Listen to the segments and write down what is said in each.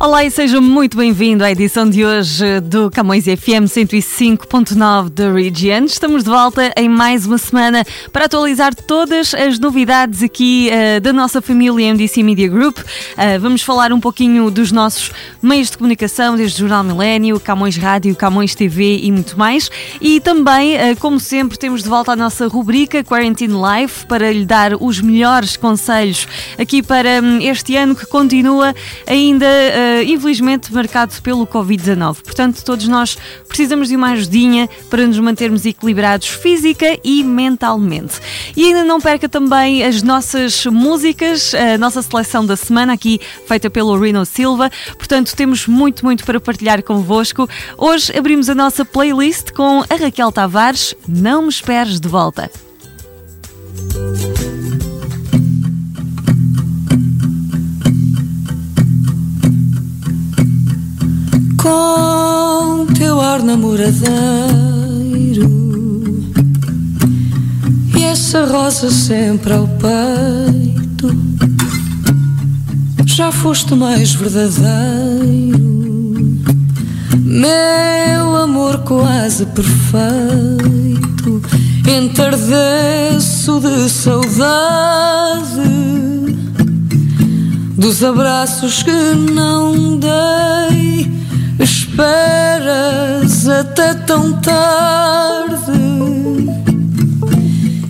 Olá e seja muito bem-vindo à edição de hoje do Camões FM 105.9 da Region. Estamos de volta em mais uma semana para atualizar todas as novidades aqui uh, da nossa família MDC Media Group. Uh, vamos falar um pouquinho dos nossos meios de comunicação, desde o Jornal Milênio, Camões Rádio, Camões TV e muito mais. E também, uh, como sempre, temos de volta a nossa rubrica Quarantine Life para lhe dar os melhores conselhos aqui para um, este ano que continua ainda infelizmente marcado pelo Covid-19. Portanto, todos nós precisamos de uma ajudinha para nos mantermos equilibrados física e mentalmente. E ainda não perca também as nossas músicas, a nossa seleção da semana aqui feita pelo Rino Silva. Portanto, temos muito, muito para partilhar convosco. Hoje abrimos a nossa playlist com a Raquel Tavares. Não me esperes de volta. Com teu ar namoradeiro e essa rosa sempre ao peito. Já foste mais verdadeiro, meu amor quase perfeito. Entardeço de saudade dos abraços que não dei Esperas até tão tarde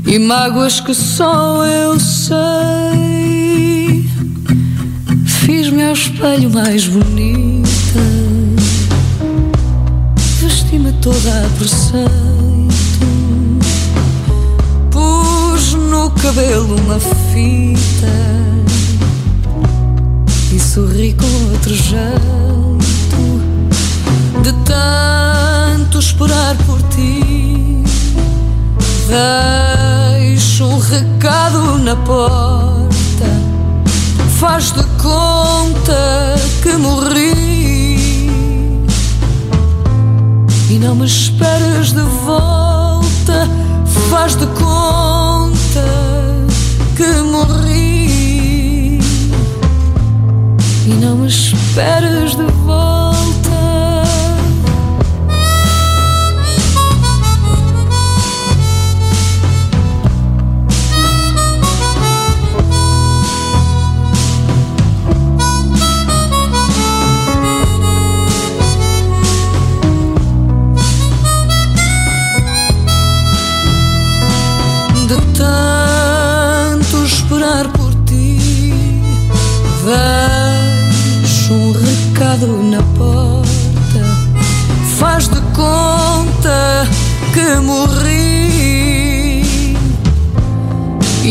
e mágoas que só eu sei. Fiz-me ao espelho mais bonita, vesti-me toda a preceito, pus no cabelo uma fita e sorri com outro jeito de tanto esperar por ti. Deixo um recado na porta, faz de conta que morri. E não me esperes de volta, faz de conta que morri. E não me esperes de volta.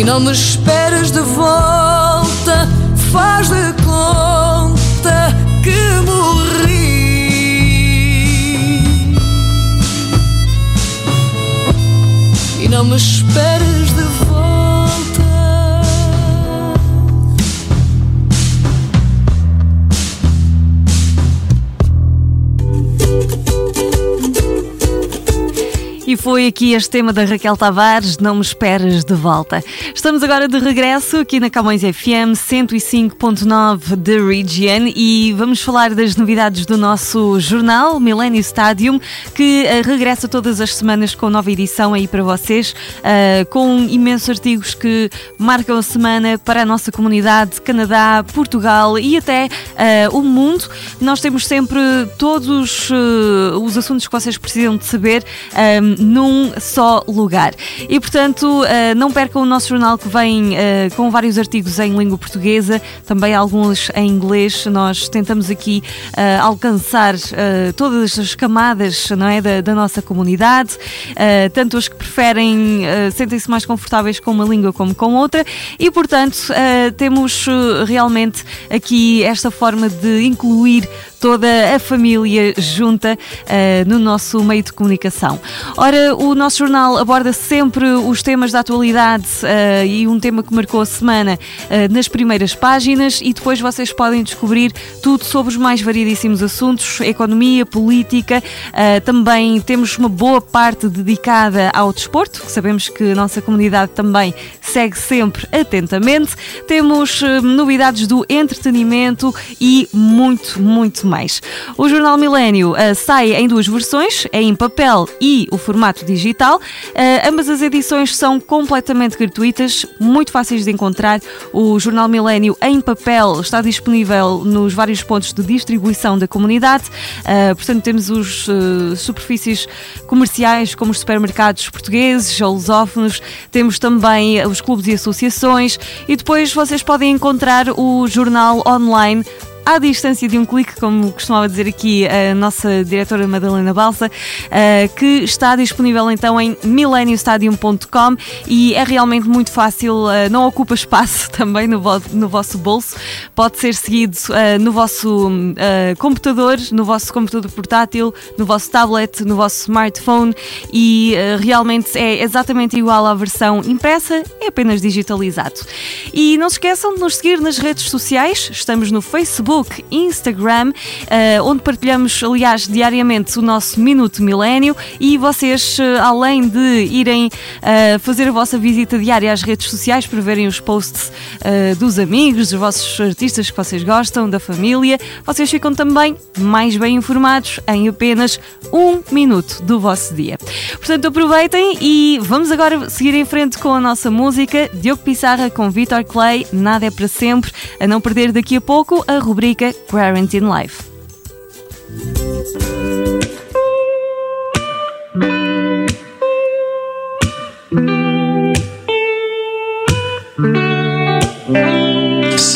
E não me esperas de volta. Faz de conta que morri. E não me esperas de E foi aqui este tema da Raquel Tavares, Não Me Esperes de Volta. Estamos agora de regresso aqui na Camões FM 105.9 de Region e vamos falar das novidades do nosso jornal Millennium Stadium, que uh, regressa todas as semanas com nova edição aí para vocês, uh, com imensos artigos que marcam a semana para a nossa comunidade, Canadá, Portugal e até uh, o mundo. Nós temos sempre todos os assuntos que vocês precisam de saber num só lugar. E portanto, uh, não percam o nosso jornal que vem uh, com vários artigos em língua portuguesa, também alguns em inglês. Nós tentamos aqui uh, alcançar todas as camadas não é, da, da nossa comunidade, tanto os que preferem sentem-se mais confortáveis com uma língua como com outra, e portanto temos realmente aqui esta forma de incluir toda a família junta uh, no nosso meio de comunicação. Ora, o nosso jornal aborda sempre os temas da atualidade uh, e um tema que marcou a semana uh, nas primeiras páginas e depois vocês podem descobrir tudo sobre os mais variedíssimos assuntos, economia, política. também temos uma boa parte dedicada ao desporto, que sabemos que a nossa comunidade também segue sempre atentamente. Temos novidades do entretenimento e muito, muito mais. O Jornal Milênio uh, sai em duas versões, é em papel e o formato digital. Uh, ambas as edições são completamente gratuitas, muito fáceis de encontrar. O Jornal Milênio em papel está disponível nos vários pontos de distribuição da comunidade. Uh, portanto, temos os superfícies comerciais, como os supermercados portugueses ou lusófonos, temos também os clubes e associações e depois vocês podem encontrar o jornal online à distância de um clique, como costumava dizer aqui a nossa diretora Madalena Balsa, eh, que está disponível então em millenniumstadium.com e é realmente muito fácil, eh, não ocupa espaço também no, no vosso bolso, pode ser seguido eh, no vosso computador, no vosso computador portátil, no vosso tablet, no vosso smartphone e realmente é exatamente igual à versão impressa, é apenas digitalizado. E não se esqueçam de nos seguir nas redes sociais, estamos no Facebook. Facebook, Instagram, uh, onde partilhamos, aliás, diariamente o nosso Minuto Milénio e vocês, uh, além de irem uh, fazer a vossa visita diária às redes sociais para verem os posts dos amigos, dos vossos artistas que vocês gostam, da família, vocês ficam também mais bem informados em apenas um minuto do vosso dia. Portanto, aproveitem e vamos agora seguir em frente com a nossa música. Diogo Pissarra com Vitor Clay, Nada é para sempre. A não perder daqui a pouco a rubrica Quarantine Life.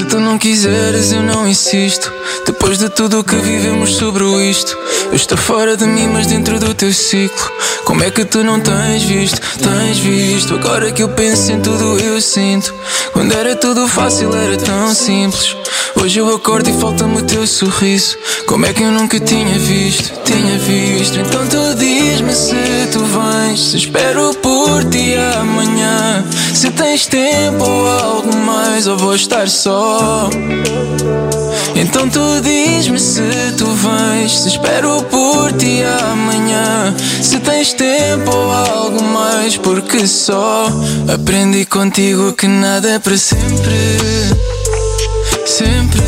Tu não quiseres, eu não insisto. Depois de tudo o que vivemos sobre isto, eu estou fora de mim, mas dentro do teu ciclo. Como é que tu não tens visto? Tens visto? Agora que eu penso em tudo, eu sinto. Quando era tudo fácil, era tão simples. Hoje eu acordo e falta-me o teu sorriso. Como é que eu nunca tinha visto? Tinha visto. Então tu diz-me se tu vens. Se espero por ti tens tempo ou algo mais, ou vou estar só. Então tu diz-me se tu vens. Se espero por ti amanhã. Se tens tempo ou algo mais, porque só aprendi contigo que nada é para sempre sempre.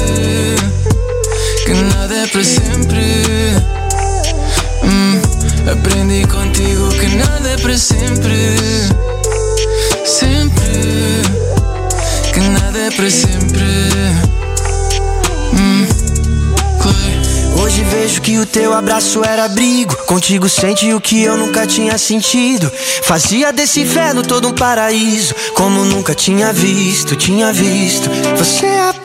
Que nada é para sempre. Hum, aprendi contigo que nada é para sempre. Sempre. Que nada é para sempre. Hum, Hoje vejo que o teu abraço era abrigo. Contigo sente o que eu nunca tinha sentido. Fazia desse inferno todo um paraíso. Como nunca tinha visto, tinha visto. Você é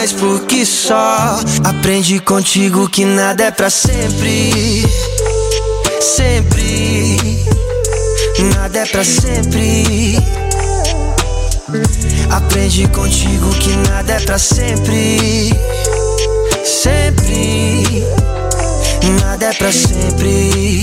mais, porque só aprendi contigo que nada é pra sempre. Sempre, nada é pra sempre. Aprendi contigo que nada é pra sempre. Sempre nada é pra sempre.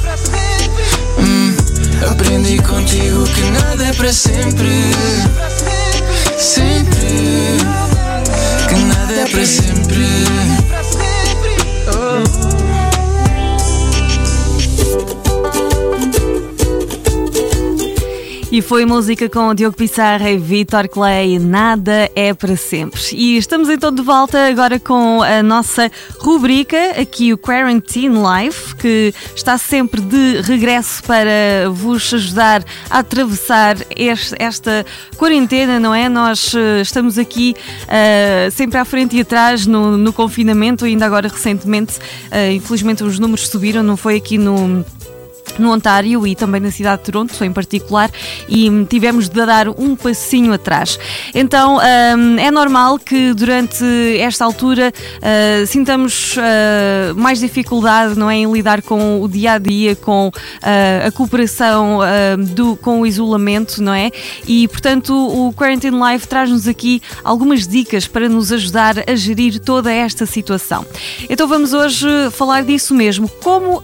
Aprendi contigo que nada é para sempre. Sempre. Que nada é para sempre. E foi música com Diogo Pissarra e Vitor Clay, Nada é para sempre. E estamos então de volta agora com a nossa rubrica, aqui o Quarantine Life, que está sempre de regresso para vos ajudar a atravessar este, esta quarentena, não é? Nós uh, estamos aqui uh, sempre à frente e atrás no, no confinamento, ainda agora recentemente, uh, infelizmente os números subiram, não foi aqui no no Ontário e também na cidade de Toronto em particular e tivemos de dar um passinho atrás. Então hum, é normal que durante esta altura uh, sintamos uh, mais dificuldade não é, em lidar com o dia a dia, com a cooperação do, com o isolamento, não é? E portanto o Quarantine Life traz-nos aqui algumas dicas para nos ajudar a gerir toda esta situação. Então vamos hoje falar disso mesmo, como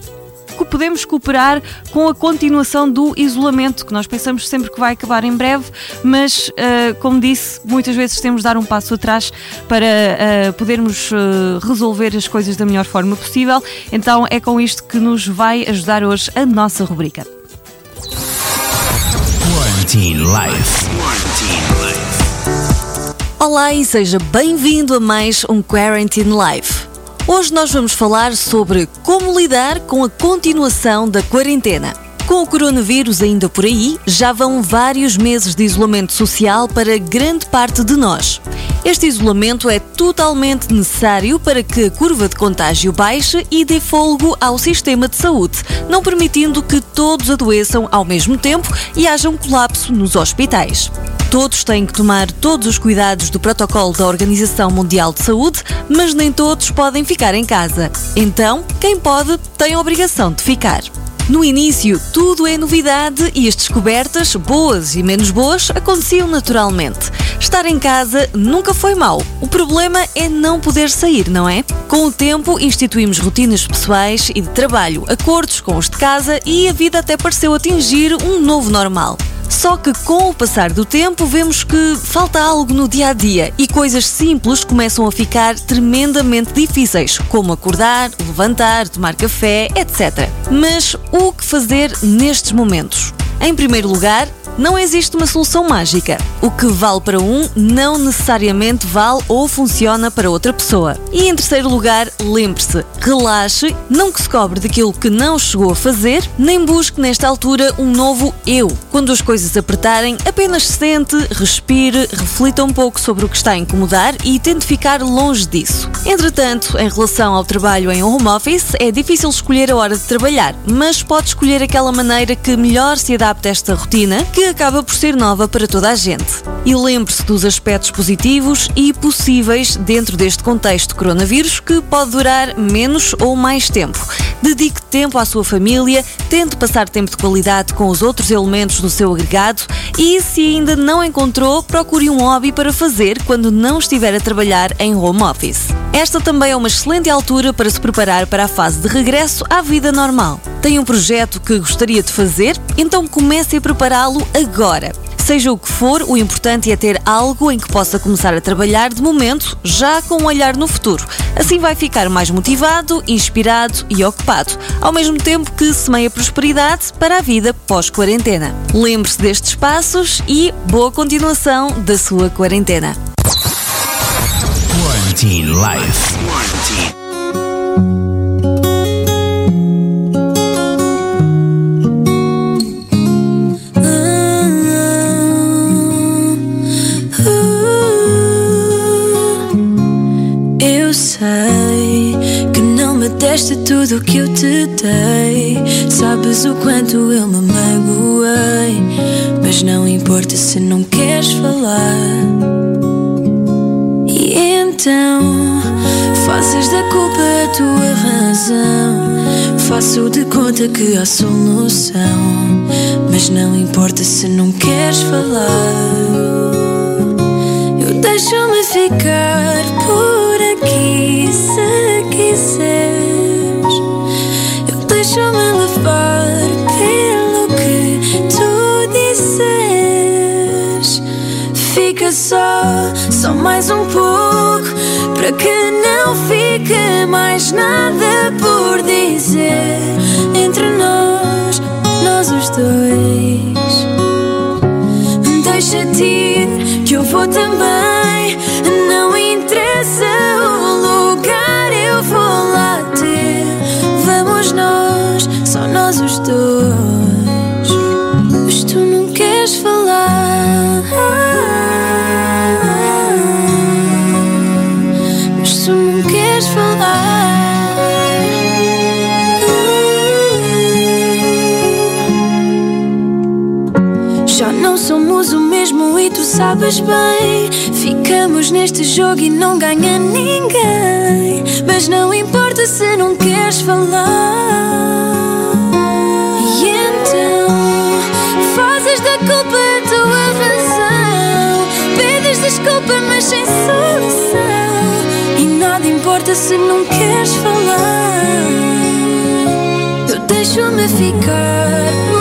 podemos cooperar com a continuação do isolamento, que nós pensamos sempre que vai acabar em breve, mas, uh, como disse, muitas vezes temos de dar um passo atrás para uh, podermos uh, resolver as coisas da melhor forma possível. Então é com isto que nos vai ajudar hoje a nossa rubrica. Quarantine Life. Olá e seja bem-vindo a mais um Quarantine Life. Hoje nós vamos falar sobre como lidar com a continuação da quarentena. Com o coronavírus ainda por aí, já vão vários meses de isolamento social para grande parte de nós. Este isolamento é totalmente necessário para que a curva de contágio baixe e dê folgo ao sistema de saúde, não permitindo que todos adoeçam ao mesmo tempo e haja um colapso nos hospitais. Todos têm que tomar todos os cuidados do protocolo da Organização Mundial de Saúde, mas nem todos podem ficar em casa. Então, quem pode tem a obrigação de ficar. No início, tudo é novidade e as descobertas, boas e menos boas, aconteciam naturalmente. Estar em casa nunca foi mau. O problema é não poder sair, não é? Com o tempo, instituímos rotinas pessoais e de trabalho, acordos com os de casa e a vida até pareceu atingir um novo normal. Só que com o passar do tempo vemos que falta algo no dia a dia e coisas simples começam a ficar tremendamente difíceis, como acordar, levantar, tomar café, etc. Mas o que fazer nestes momentos? Em primeiro lugar, não existe uma solução mágica. O que vale para um não necessariamente vale ou funciona para outra pessoa. E em terceiro lugar, lembre-se, relaxe, não que se cobre daquilo que não chegou a fazer, nem busque nesta altura um novo eu. Quando as coisas apertarem, apenas sente, respire, reflita um pouco sobre o que está a incomodar e tente ficar longe disso. Entretanto, em relação ao trabalho em home office, é difícil escolher a hora de trabalhar, mas pode escolher aquela maneira que melhor se adapte a esta rotina, que acaba por ser nova para toda a gente. E lembre-se dos aspectos positivos e possíveis dentro deste contexto coronavírus que pode durar menos ou mais tempo. Dedique tempo à sua família, tente passar tempo de qualidade com os outros elementos do seu agregado e, se ainda não encontrou, procure um hobby para fazer quando não estiver a trabalhar em home office. Esta também é uma excelente altura para se preparar para a fase de regresso à vida normal. Tem um projeto que gostaria de fazer? Então comece a prepará-lo agora. Seja o que for, o importante é ter algo em que possa começar a trabalhar de momento, já com um olhar no futuro. Assim vai ficar mais motivado, inspirado e ocupado, ao mesmo tempo que semeia prosperidade para a vida pós-quarentena. Lembre-se destes passos e boa continuação da sua quarentena. Quarantine Life. Quarantine. Sabes o quanto eu me magoei. Mas não importa se não queres falar. E então, fazes da culpa a tua razão. Faço de conta que há solução. Mas não importa se não queres falar. Eu deixo-me ficar por mais um pouco, para que não fique mais nada por dizer entre nós, nós os dois. Deixa-te que eu vou também. Sabes bem. Ficamos neste jogo e não ganha ninguém. Mas não importa se não queres falar. E então fazes da culpa a tua razão. Pedes desculpa, mas sem solução. E nada importa se não queres falar. Eu deixo-me ficar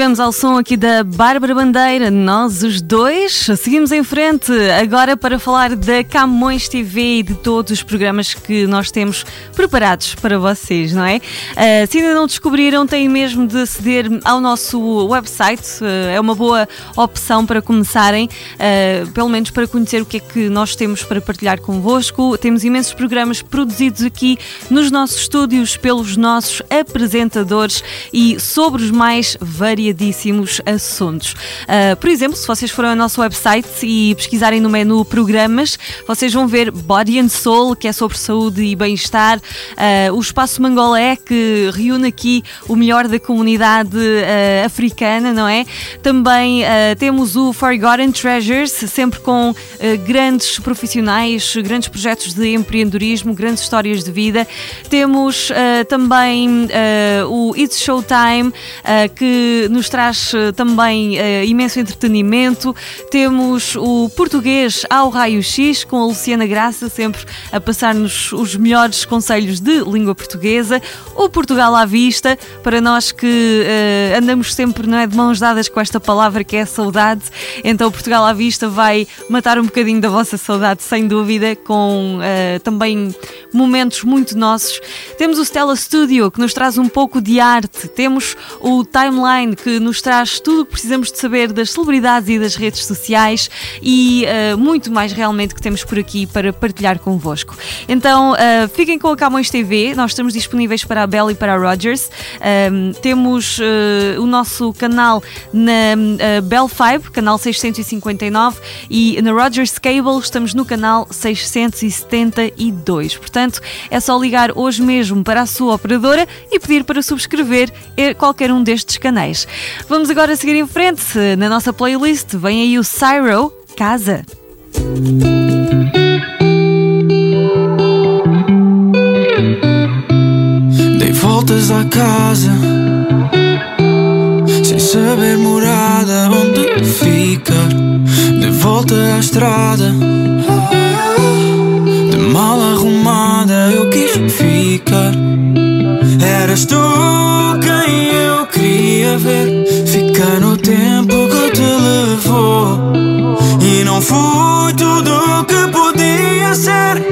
estivemos ao som aqui da Bárbara Bandeira, nós os dois. Seguimos em frente agora para falar da Camões TV e de todos os programas que nós temos preparados para vocês, não é? Ah, se ainda não descobriram, têm mesmo de aceder ao nosso website. Ah, é uma boa opção para começarem, ah, pelo menos para conhecer o que é que nós temos para partilhar convosco. Temos imensos programas produzidos aqui nos nossos estúdios pelos nossos apresentadores e sobre os mais variadíssimos assuntos. Ah, por exemplo, se vocês forem ao nosso website e pesquisarem no menu Programas, vocês vão ver Body and Soul, que é sobre saúde e bem-estar, ah, o Espaço Mangolé, que reúne aqui o melhor da comunidade ah, africana, não é? Também temos o Forgotten Treasures, sempre com grandes profissionais, grandes projetos de empreendedorismo, grandes histórias de vida. Temos também o It's Showtime, que nos traz ah, também ah, imenso entretenimento. Temos o Português ao Raio X, com a Luciana Graça, sempre a passar-nos os melhores conselhos de língua portuguesa. O Portugal à vista, para nós que ah, andamos sempre não é, de mãos dadas com esta palavra que é saudade. Então, Portugal à vista vai matar um bocadinho da vossa saudade, sem dúvida, com ah, também momentos muito nossos. Temos o Stella Studio, que nos traz um pouco de arte. Temos o Timeline, que nos traz tudo o que precisamos de saber das celebridades e das redes sociais e ah, muito mais realmente que temos por aqui para partilhar convosco. Então, ah, fiquem com a Camões TV. Nós estamos disponíveis para a Bell e para a Rogers. Ahm, temos ah, o nosso canal na Bell 5, canal 659, e na Rogers Cable estamos no canal 672. Portanto, é só ligar hoje mesmo para a sua operadora e pedir para subscrever qualquer um destes canais. Vamos agora seguir em frente. Na nossa playlist vem aí o Cyro Casa. Dei voltas à casa Sem saber morada onde ficar De volta à estrada não fui tudo o que podia ser.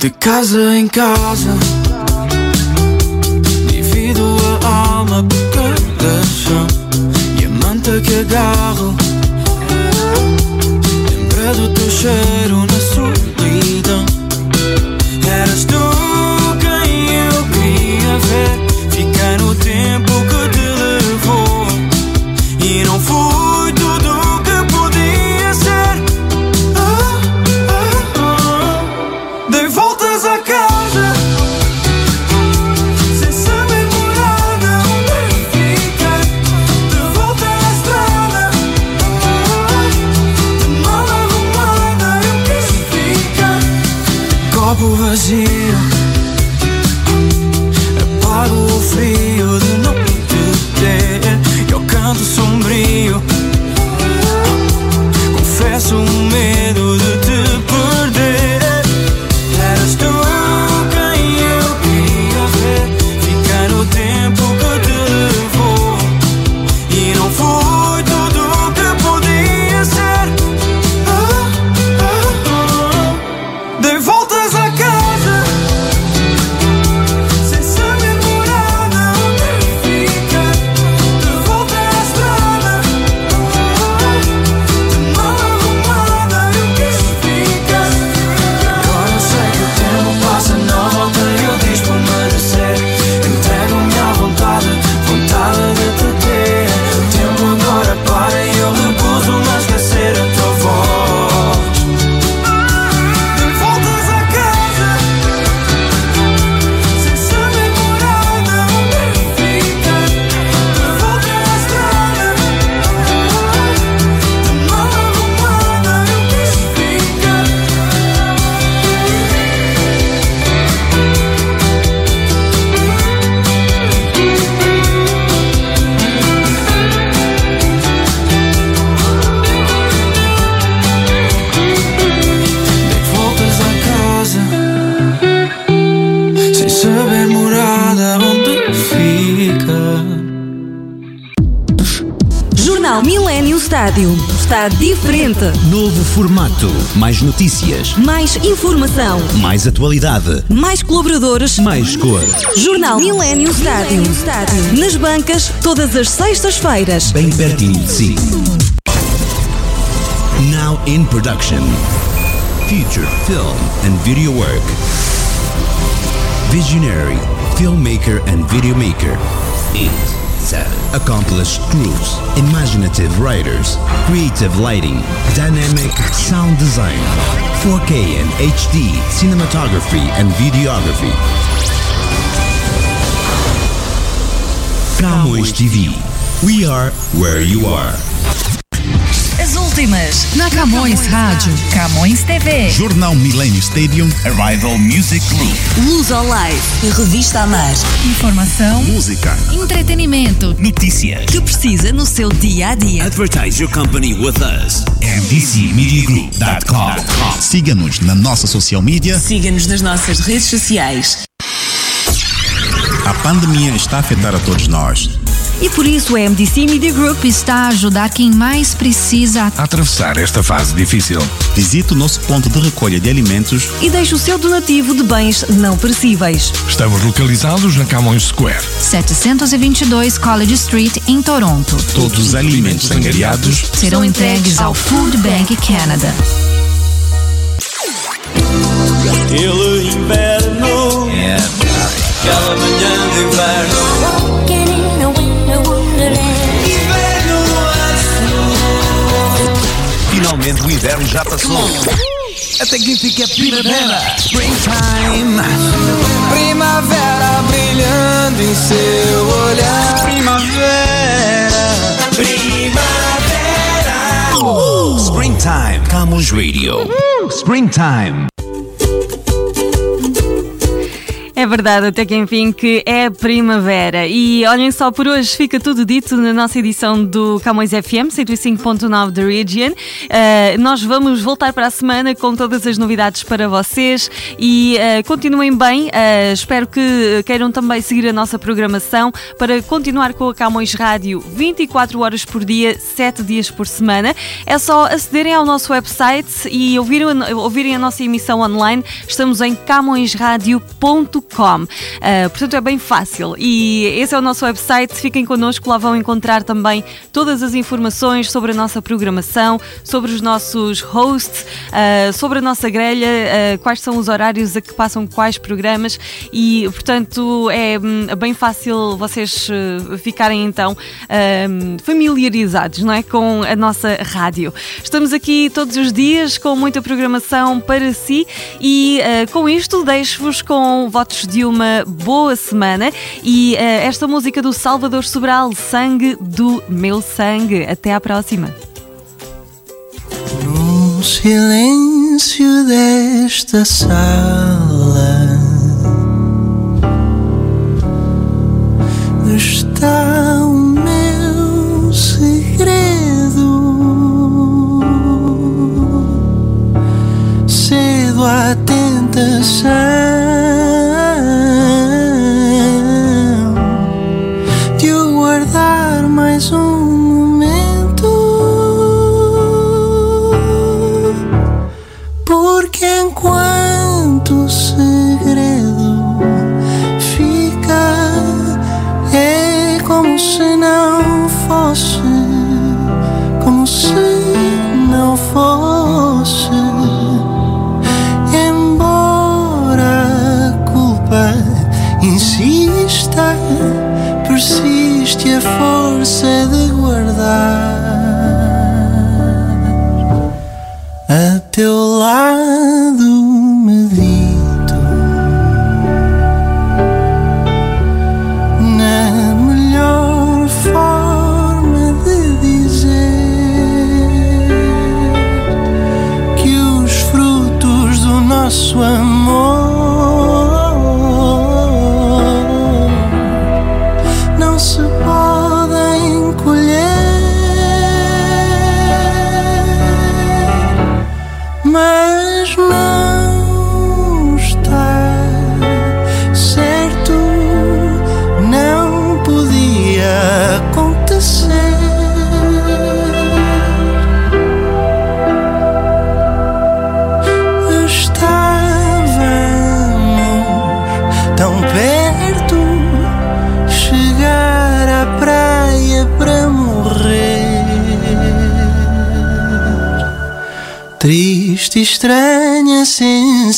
De casa em casa, divido a alma por cada chão e a manta que agarro. Lembra do teu cheiro na solidão. Copo diferente. Novo formato. Mais notícias. Mais informação. Mais atualidade. Mais colaboradores. Mais cor. Jornal Millennium Stadium. Nas bancas, todas as sextas-feiras. Bem pertinho de si. Now in production. Feature film and video work. Visionary, filmmaker and videomaker. It. Accomplished crews, imaginative writers, creative lighting, dynamic sound design, 4K and HD cinematography and videography. Pramo TV. We are where you are. Na Camões Rádio, Camões TV, Jornal Millennium Stadium, Arrival Music Group. Luz ao Live, Revista Amar. informação, Música, entretenimento, notícias. Que precisa no seu dia a dia. Advertise your company with us. MDCMediaGroup.com. Siga-nos na nossa social media. Siga-nos nas nossas redes sociais. A pandemia está a afetar a todos nós. E por isso a MDC Media Group está a ajudar quem mais precisa. a atravessar esta fase difícil. Visite o nosso ponto de recolha de alimentos e deixa o seu donativo de bens não perecíveis. Estamos localizados na Camões Square. 722 College Street, em Toronto. Todos os alimentos angariados Serão entregues ao Food Bank Canada. Aquele inverno, aquela manhã de inverno. Finalmente o inverno já passou. Até que fica primavera. Springtime. Primavera brilhando em seu olhar. Primavera, primavera. Springtime. Camões Radio. Springtime. É verdade, até que enfim, que é primavera. E olhem só, por hoje fica tudo dito na nossa edição do Camões FM 105.9 da Region. Uh, nós vamos voltar para a semana com todas as novidades para vocês e uh, continuem bem. Uh, espero que queiram também seguir a nossa programação para continuar com a Camões Rádio 24 horas por dia, 7 dias por semana. É só acederem ao nosso website e ouvirem, ouvirem a nossa emissão online. Estamos em camõesradio.com. Uh, portanto, é bem fácil. E esse é o nosso website. Fiquem connosco, lá vão encontrar também todas as informações sobre a nossa programação, sobre os nossos hosts, uh, sobre a nossa grelha, uh, quais são os horários a que passam quais programas e, portanto, é hum, bem fácil vocês ficarem então familiarizados não é, com a nossa rádio. Estamos aqui todos os dias com muita programação para si e com isto deixo-vos com votos de uma boa semana e esta música do Salvador Sobral, Sangue do Meu Sangue. Até à próxima. No silêncio desta sala está o meu segredo. Cedo à tentação persiste a força de guardar. A teu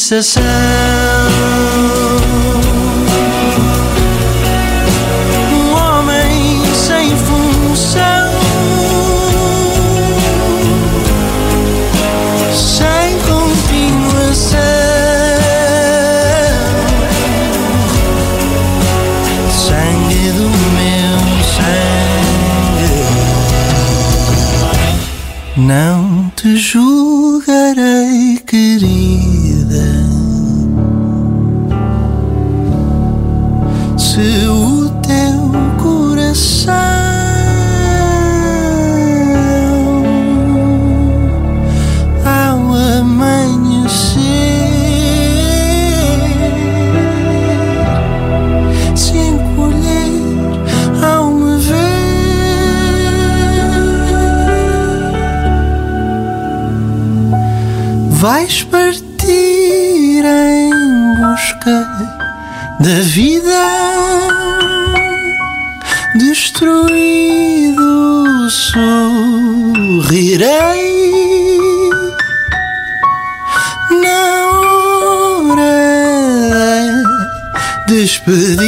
sensação. Um homem sem função, sem continuação. Sangue do meu sangue. Não te julgarei, da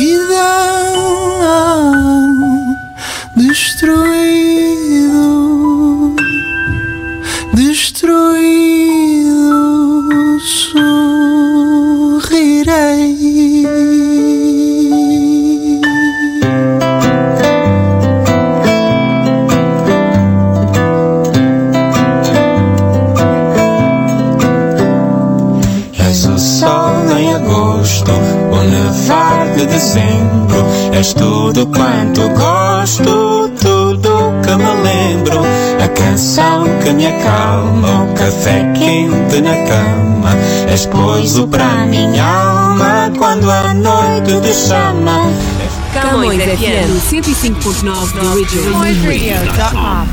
És pouso para minha alma quando a noite te chama. Camões FM 105.9 The Original.